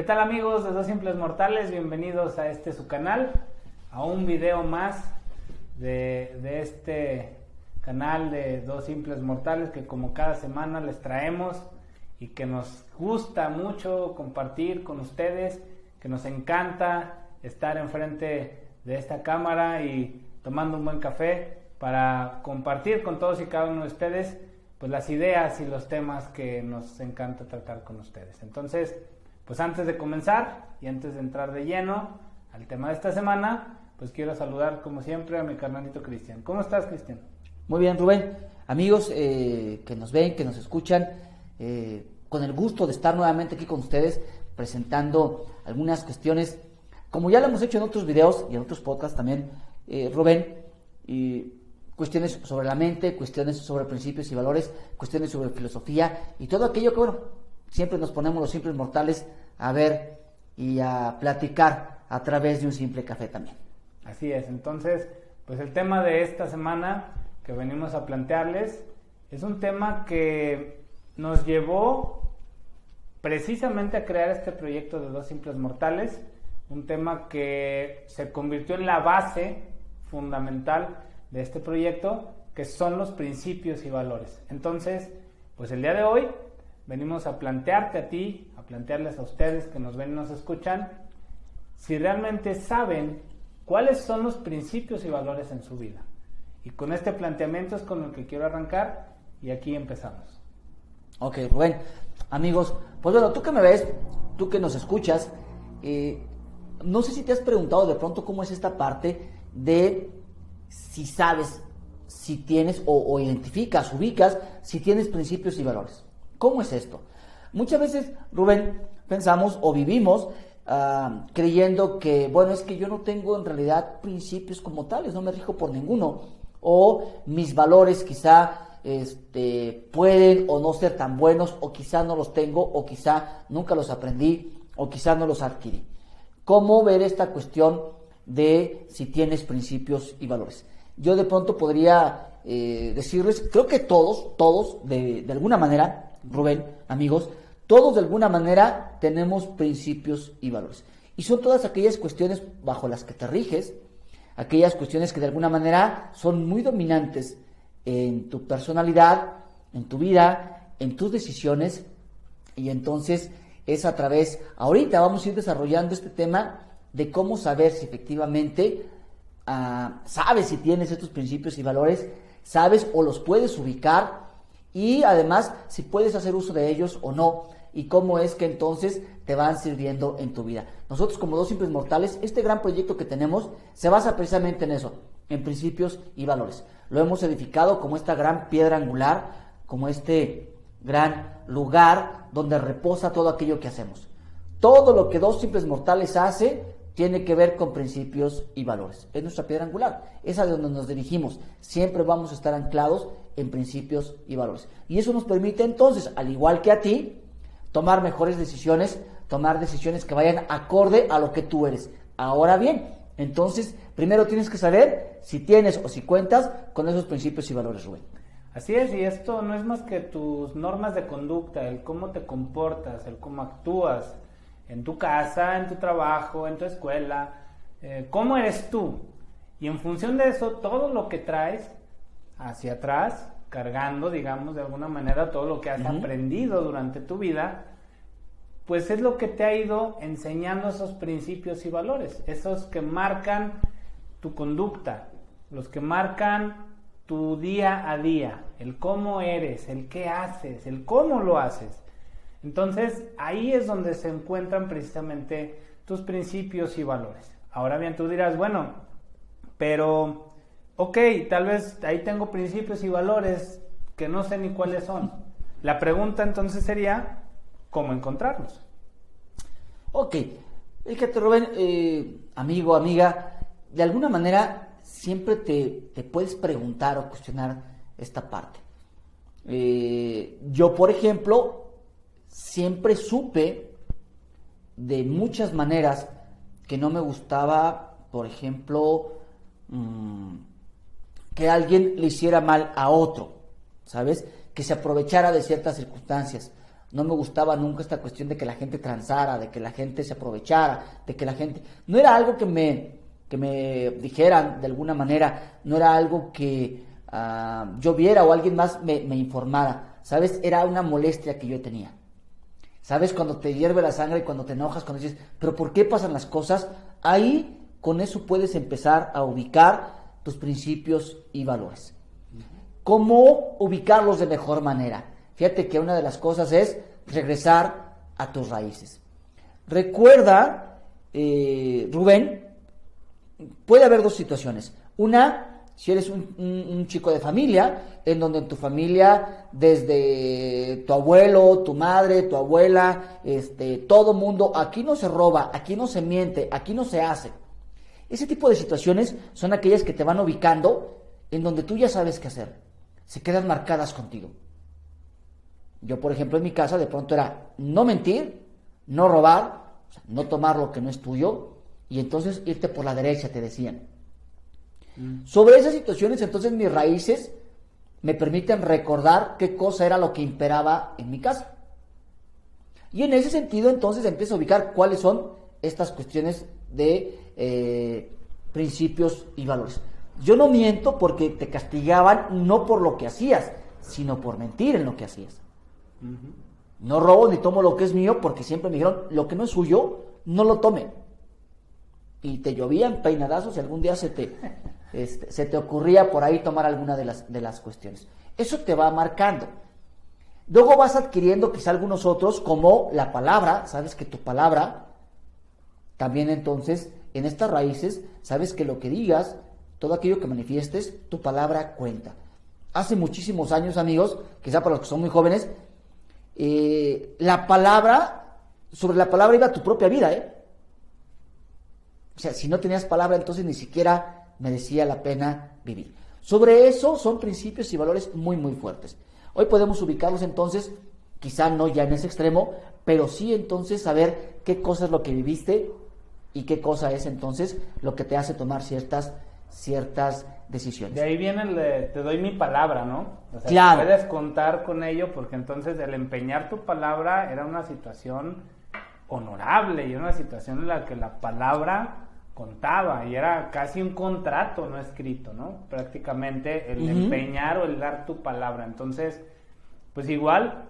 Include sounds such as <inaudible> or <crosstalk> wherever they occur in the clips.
¿Qué tal amigos de Dos Simples Mortales? Bienvenidos a este su canal, a un video más de, de este canal de Dos Simples Mortales que como cada semana les traemos y que nos gusta mucho compartir con ustedes, que nos encanta estar enfrente de esta cámara y tomando un buen café para compartir con todos y cada uno de ustedes pues las ideas y los temas que nos encanta tratar con ustedes. Entonces, pues antes de comenzar y antes de entrar de lleno al tema de esta semana, pues quiero saludar como siempre a mi carnalito Cristian. ¿Cómo estás, Cristian? Muy bien, Rubén. Amigos eh, que nos ven, que nos escuchan, eh, con el gusto de estar nuevamente aquí con ustedes presentando algunas cuestiones, como ya lo hemos hecho en otros videos y en otros podcasts también, eh, Rubén, y cuestiones sobre la mente, cuestiones sobre principios y valores, cuestiones sobre filosofía y todo aquello que, bueno, siempre nos ponemos los simples mortales a ver y a platicar a través de un simple café también. Así es, entonces, pues el tema de esta semana que venimos a plantearles es un tema que nos llevó precisamente a crear este proyecto de dos simples mortales, un tema que se convirtió en la base fundamental de este proyecto, que son los principios y valores. Entonces, pues el día de hoy venimos a plantearte a ti, plantearles a ustedes que nos ven y nos escuchan, si realmente saben cuáles son los principios y valores en su vida. Y con este planteamiento es con el que quiero arrancar y aquí empezamos. Ok, Rubén, amigos, pues bueno, tú que me ves, tú que nos escuchas, eh, no sé si te has preguntado de pronto cómo es esta parte de si sabes, si tienes o, identificas, ubicas, si tienes principios y valores. ¿Cómo es esto? Muchas veces, Rubén, pensamos o vivimos ah, creyendo que, bueno, es que yo no tengo en realidad principios como tales, no me rijo por ninguno, o mis valores quizá este, pueden o no ser tan buenos, o quizá no los tengo, o quizá nunca los aprendí, o quizá no los adquirí. ¿Cómo ver esta cuestión de si tienes principios y valores. Yo de pronto podría eh, decirles, creo que todos, todos, de, de alguna manera, Rubén, amigos, todos de alguna manera tenemos principios y valores. Y son todas aquellas cuestiones bajo las que te riges, aquellas cuestiones que de alguna manera son muy dominantes en tu personalidad, en tu vida, en tus decisiones. Y entonces es a través, ahorita vamos a ir desarrollando este tema de cómo saber si efectivamente ah, sabes si tienes estos principios y valores, sabes o los puedes ubicar y además si puedes hacer uso de ellos o no y cómo es que entonces te van sirviendo en tu vida. Nosotros como dos simples mortales, este gran proyecto que tenemos se basa precisamente en eso, en principios y valores. Lo hemos edificado como esta gran piedra angular, como este gran lugar donde reposa todo aquello que hacemos. Todo lo que dos simples mortales hace tiene que ver con principios y valores. Es nuestra piedra angular, es a donde nos dirigimos. Siempre vamos a estar anclados en principios y valores. Y eso nos permite entonces, al igual que a ti, tomar mejores decisiones, tomar decisiones que vayan acorde a lo que tú eres. Ahora bien, entonces, primero tienes que saber si tienes o si cuentas con esos principios y valores, Rubén. Así es, y esto no es más que tus normas de conducta, el cómo te comportas, el cómo actúas, en tu casa, en tu trabajo, en tu escuela, eh, cómo eres tú. Y en función de eso, todo lo que traes hacia atrás, cargando, digamos, de alguna manera, todo lo que has aprendido durante tu vida, pues es lo que te ha ido enseñando esos principios y valores, esos que marcan tu conducta, los que marcan tu día a día, el cómo eres, el qué haces, el cómo lo haces. Entonces, ahí es donde se encuentran precisamente tus principios y valores. Ahora bien, tú dirás, bueno, pero, ok, tal vez ahí tengo principios y valores que no sé ni cuáles son. La pregunta entonces sería, ¿cómo encontrarlos? Ok, fíjate Rubén, eh, amigo, amiga, de alguna manera siempre te, puedes preguntar o cuestionar esta parte. Eh, yo, por ejemplo, siempre supe de muchas maneras que no me gustaba, por ejemplo, mm, que alguien le hiciera mal a otro, ¿sabes? Que se aprovechara de ciertas circunstancias. No me gustaba nunca esta cuestión de que la gente transara, de que la gente se aprovechara, de que la gente... No era algo que me, que me dijeran de alguna manera, no era algo que ah, yo viera o alguien más me, informara, ¿sabes? Era una molestia que yo tenía. ¿Sabes? Cuando te hierve la sangre, cuando te enojas, cuando dices, pero ¿por qué pasan las cosas? Ahí con eso puedes empezar a ubicar tus principios y valores. ¿Cómo ubicarlos de mejor manera? Fíjate que una de las cosas es regresar a tus raíces. Recuerda, eh, Rubén, puede haber dos situaciones. Una, si eres un, chico de familia, en donde en tu familia, desde tu abuelo, tu madre, tu abuela, este, todo mundo, aquí no se roba, aquí no se miente, aquí no se hace. Ese tipo de situaciones son aquellas que te van ubicando en donde tú ya sabes qué hacer. Se quedan marcadas contigo. Yo, por ejemplo, en mi casa de pronto era no mentir, no robar, no tomar lo que no es tuyo y entonces irte por la derecha, te decían. Mm. Sobre esas situaciones, entonces mis raíces me permiten recordar qué cosa era lo que imperaba en mi casa. Y en ese sentido, entonces empiezo a ubicar cuáles son estas cuestiones de eh, principios y valores. Yo no miento porque te castigaban no por lo que hacías, sino por mentir en lo que hacías. No robo ni tomo lo que es mío porque siempre me dijeron, lo que no es suyo, no lo tome. Y te llovían peinadazos y algún día se te, <laughs> este, se te ocurría por ahí tomar alguna de las, de las cuestiones. Eso te va marcando. Luego vas adquiriendo quizá algunos otros, como la palabra, sabes que tu palabra, también entonces, en estas raíces, sabes que lo que digas, todo aquello que manifiestes, tu palabra cuenta. Hace muchísimos años, amigos, quizá para los que son muy jóvenes, eh, la palabra, sobre la palabra iba tu propia vida, ¿eh? O sea, si no tenías palabra, entonces ni siquiera merecía la pena vivir. Sobre eso son principios y valores muy, muy fuertes. Hoy podemos ubicarlos entonces, quizá no ya en ese extremo, pero sí entonces saber qué cosa es lo que viviste y qué cosa es entonces lo que te hace tomar ciertas, ciertas decisiones. De ahí viene el de, te doy mi palabra, ¿no? O sea, claro. puedes contar con ello porque entonces el empeñar tu palabra era una situación honorable y era una situación en la que la palabra contaba y era casi un contrato no escrito, ¿no? Prácticamente el empeñar o el dar tu palabra. Entonces, pues igual,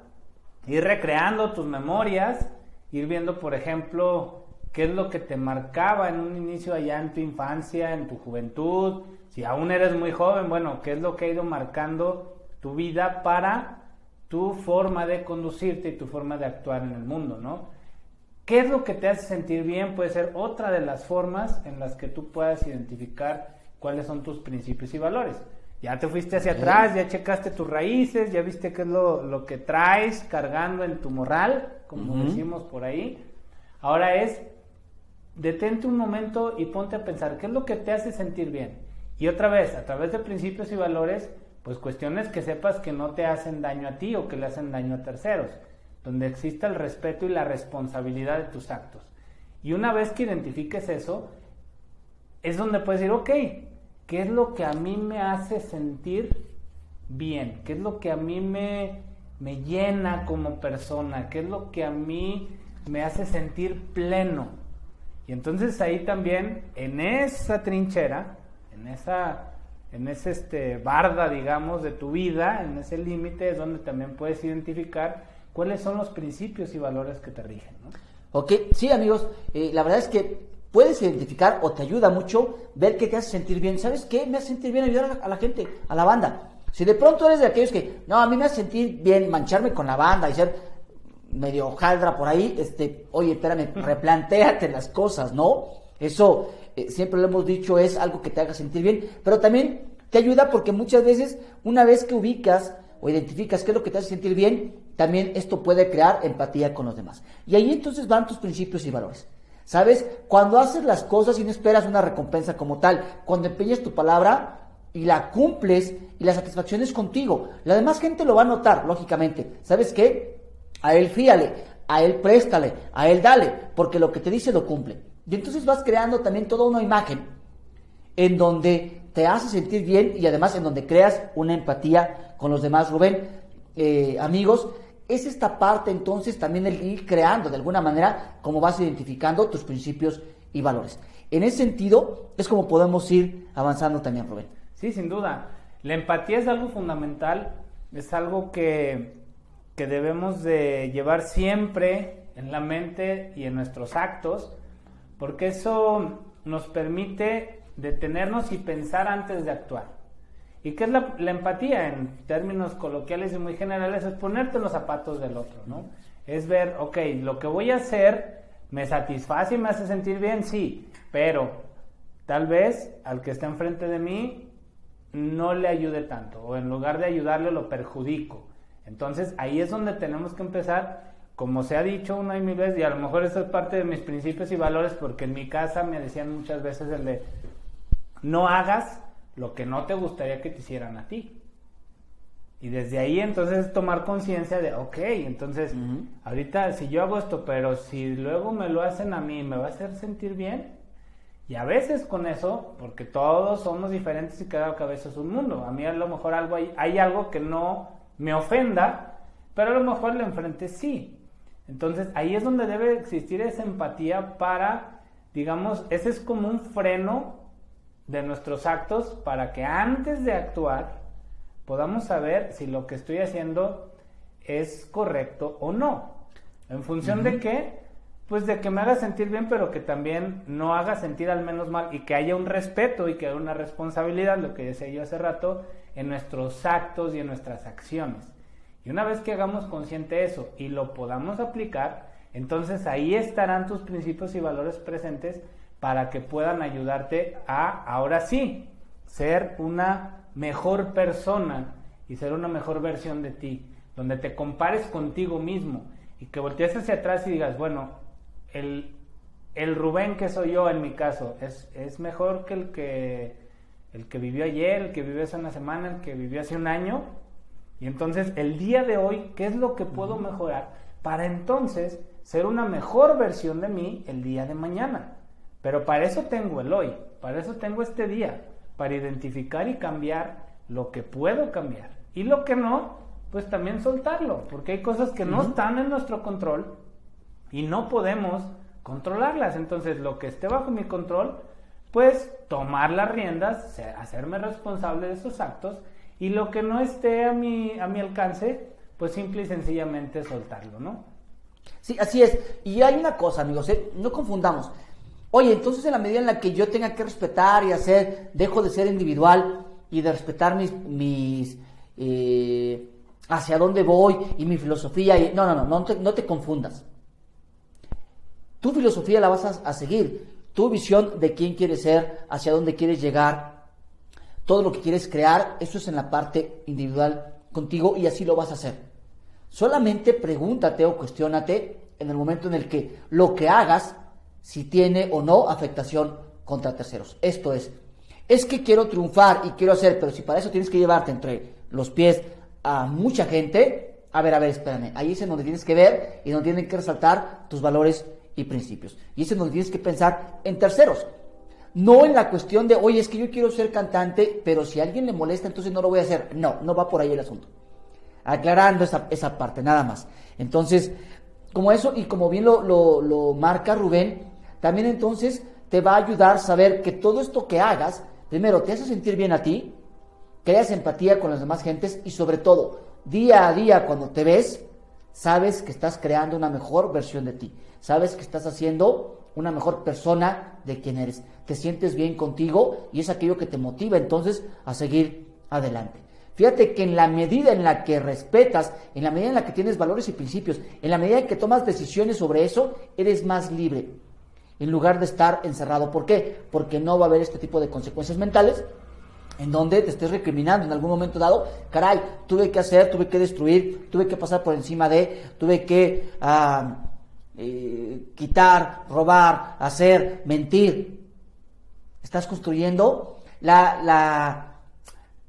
ir recreando tus memorias, ir viendo, por ejemplo, qué es lo que te marcaba en un inicio allá en tu infancia, en tu juventud, si aún eres muy joven, bueno, ¿qué es lo que ha ido marcando tu vida para tu forma de conducirte y tu forma de actuar en el mundo, ¿no? ¿Qué es lo que te hace sentir bien? Puede ser otra de las formas en las que tú puedas identificar cuáles son tus principios y valores. Ya te fuiste hacia atrás, ya checaste tus raíces, ya viste qué es lo, que traes cargando en tu moral, como decimos por ahí. Ahora es, detente un momento y ponte a pensar, ¿qué es lo que te hace sentir bien? Y otra vez, a través de principios y valores, pues cuestiones que sepas que no te hacen daño a ti o que le hacen daño a terceros, donde exista el respeto y la responsabilidad de tus actos. Y una vez que identifiques eso, es donde puedes decir, ok, ¿qué es lo que a mí me hace sentir bien? ¿Qué es lo que a mí me, me llena como persona? ¿Qué es lo que a mí me hace sentir pleno? Y entonces ahí también, en esa trinchera, en esa, en ese este, barda, digamos, de tu vida, en ese límite es donde también puedes identificar cuáles son los principios y valores que te rigen. ¿no? Ok, sí amigos, eh, la verdad es que puedes identificar o te ayuda mucho ver qué te hace sentir bien. ¿Sabes qué? Me hace sentir bien ayudar a la, gente, a la banda. Si de pronto eres de aquellos que, no, a mí me hace sentir bien mancharme con la banda y ser medio hojaldra por ahí, este, oye, espérame, replantéate las cosas, ¿no? Eso eh, siempre lo hemos dicho, es algo que te haga sentir bien, pero también te ayuda porque muchas veces, una vez que ubicas o identificas qué es lo que te hace sentir bien, también esto puede crear empatía con los demás. Y ahí entonces van tus principios y valores. ¿Sabes? Cuando haces las cosas y no esperas una recompensa como tal, cuando empeñas tu palabra y la cumples y la satisfacción es contigo, la demás gente lo va a notar, lógicamente. ¿Sabes qué? A él fíale, a él préstale, a él dale, porque lo que te dice lo cumple. Y entonces vas creando también toda una imagen en donde te hace sentir bien y además en donde creas una empatía con los demás. Rubén, eh, amigos, es esta parte entonces también el ir creando de alguna manera como vas identificando tus principios y valores. En ese sentido es como podemos ir avanzando también, Rubén. Sí, sin duda. La empatía es algo fundamental, es algo que, que debemos de llevar siempre en la mente y en nuestros actos, porque eso nos permite detenernos y pensar antes de actuar. ¿Y qué es la, empatía en términos coloquiales y muy generales? Es ponerte los zapatos del otro, ¿no? Es ver, ok, lo que voy a hacer me satisface y me hace sentir bien, sí, pero tal vez al que está enfrente de mí no le ayude tanto, o en lugar de ayudarle lo perjudico. Entonces ahí es donde tenemos que empezar, como se ha dicho una y mil veces, y a lo mejor eso es parte de mis principios y valores, porque en mi casa me decían muchas veces el de no hagas lo que no te gustaría que te hicieran a ti. Y desde ahí entonces tomar conciencia de, ok, entonces ahorita si yo hago esto, pero si luego me lo hacen a mí, ¿me va a hacer sentir bien? Y a veces con eso, porque todos somos diferentes y cada cabeza es un mundo. A mí a lo mejor algo hay, hay algo que no me ofenda, pero a lo mejor le enfrente sí. Entonces ahí es donde debe existir esa empatía para, digamos, ese es como un freno de nuestros actos para que antes de actuar podamos saber si lo que estoy haciendo es correcto o no. ¿En función de qué? Pues de que me haga sentir bien, pero que también no haga sentir al menos mal y que haya un respeto y que haya una responsabilidad, lo que decía yo hace rato, en nuestros actos y en nuestras acciones. Y una vez que hagamos consciente eso y lo podamos aplicar, entonces ahí estarán tus principios y valores presentes para que puedan ayudarte a, ahora sí, ser una mejor persona y ser una mejor versión de ti, donde te compares contigo mismo y que voltees hacia atrás y digas, bueno, el, el Rubén que soy yo en mi caso es, es mejor que el que el que vivió ayer, el que vivió hace una semana, el que vivió hace un año. Y entonces el día de hoy, ¿qué es lo que puedo mejorar para entonces ser una mejor versión de mí el día de mañana? Pero para eso tengo el hoy, para eso tengo este día, para identificar y cambiar lo que puedo cambiar. Y lo que no, pues también soltarlo, porque hay cosas que no están en nuestro control y no podemos controlarlas. Entonces, lo que esté bajo mi control, pues tomar las riendas, hacerme responsable de esos actos y lo que no esté a mi, a mi alcance, pues simple y sencillamente soltarlo, ¿no? Sí, así es. Y hay una cosa, amigos, ¿eh? no confundamos. Oye, entonces en la medida en la que yo tenga que respetar y hacer, dejo de ser individual y de respetar mis, mis eh, hacia dónde voy y mi filosofía. No, no, no, no te, no te confundas. Tu filosofía la vas a, seguir, tu visión de quién quieres ser, hacia dónde quieres llegar, todo lo que quieres crear, eso es en la parte individual contigo y así lo vas a hacer. Solamente pregúntate o cuestionate en el momento en el que lo que hagas si tiene o no afectación contra terceros. Esto es, es que quiero triunfar y quiero hacer, pero si para eso tienes que llevarte entre los pies a mucha gente, a ver, a ver, espérame, ahí es en donde tienes que ver y donde tienen que resaltar tus valores y principios. Y es en donde tienes que pensar en terceros. No en la cuestión de, oye, es que yo quiero ser cantante, pero si a alguien le molesta, entonces no lo voy a hacer. No, no va por ahí el asunto. Aclarando esa, esa parte, nada más. Entonces, como eso, y como bien lo, lo, lo marca Rubén, también entonces te va a ayudar saber que todo esto que hagas, primero, te hace sentir bien a ti, creas empatía con las demás gentes y sobre todo, día a día cuando te ves, sabes que estás creando una mejor versión de ti, sabes que estás haciendo una mejor persona de quien eres, te sientes bien contigo y es aquello que te motiva entonces a seguir adelante. Fíjate que en la medida en la que respetas, en la medida en la que tienes valores y principios, en la medida en que tomas decisiones sobre eso, eres más libre en lugar de estar encerrado. ¿Por qué? Porque no va a haber este tipo de consecuencias mentales en donde te estés recriminando en algún momento dado, caray, tuve que hacer, tuve que destruir, tuve que pasar por encima de, tuve que ah, eh, quitar, robar, hacer, mentir. Estás construyendo la, la,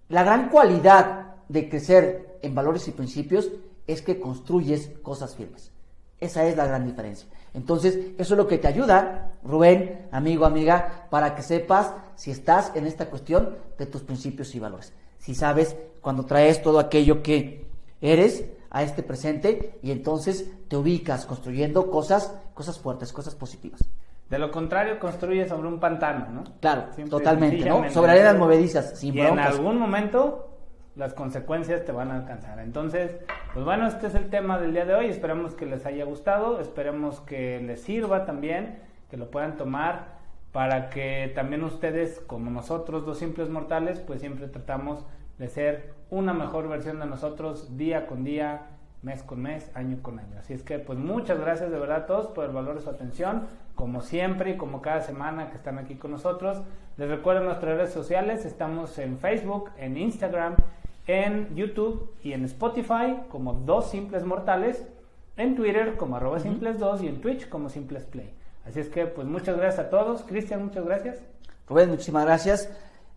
la gran cualidad de crecer en valores y principios es que construyes cosas firmes. Esa es la gran diferencia. Entonces, eso es lo que te ayuda, Rubén, amigo, amiga, para que sepas si estás en esta cuestión de tus principios y valores. Si sabes cuando traes todo aquello que eres a este presente y entonces te ubicas construyendo cosas, cosas fuertes, cosas positivas. De lo contrario, construyes sobre un pantano, ¿no? Claro, totalmente, ¿no? Sobre arenas movedizas, sin y en algún momento las consecuencias te van a alcanzar. Entonces, pues bueno, este es el tema del día de hoy. Esperemos que les haya gustado, esperemos que les sirva también, que lo puedan tomar para que también ustedes, como nosotros, dos simples mortales, pues siempre tratamos de ser una mejor versión de nosotros día con día, mes con mes, año con año. Así es que pues muchas gracias de verdad a todos por el valor de su atención, como siempre y como cada semana que están aquí con nosotros. Les recuerdo nuestras redes sociales, estamos en Facebook, en Instagram, en YouTube y en Spotify como Dos Simples Mortales, en Twitter como arroba simples 2 y en Twitch como simples play. Así es que pues muchas gracias a todos. Cristian, muchas gracias. Rubén, muchísimas gracias.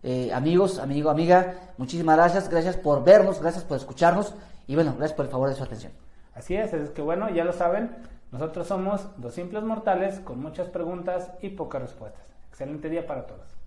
Eh, amigos, amigo, amiga, muchísimas gracias. Gracias por vernos, gracias por escucharnos y bueno, gracias por el favor de su atención. Así es, es que bueno, ya lo saben, nosotros somos dos simples mortales con muchas preguntas y pocas respuestas. Excelente día para todos.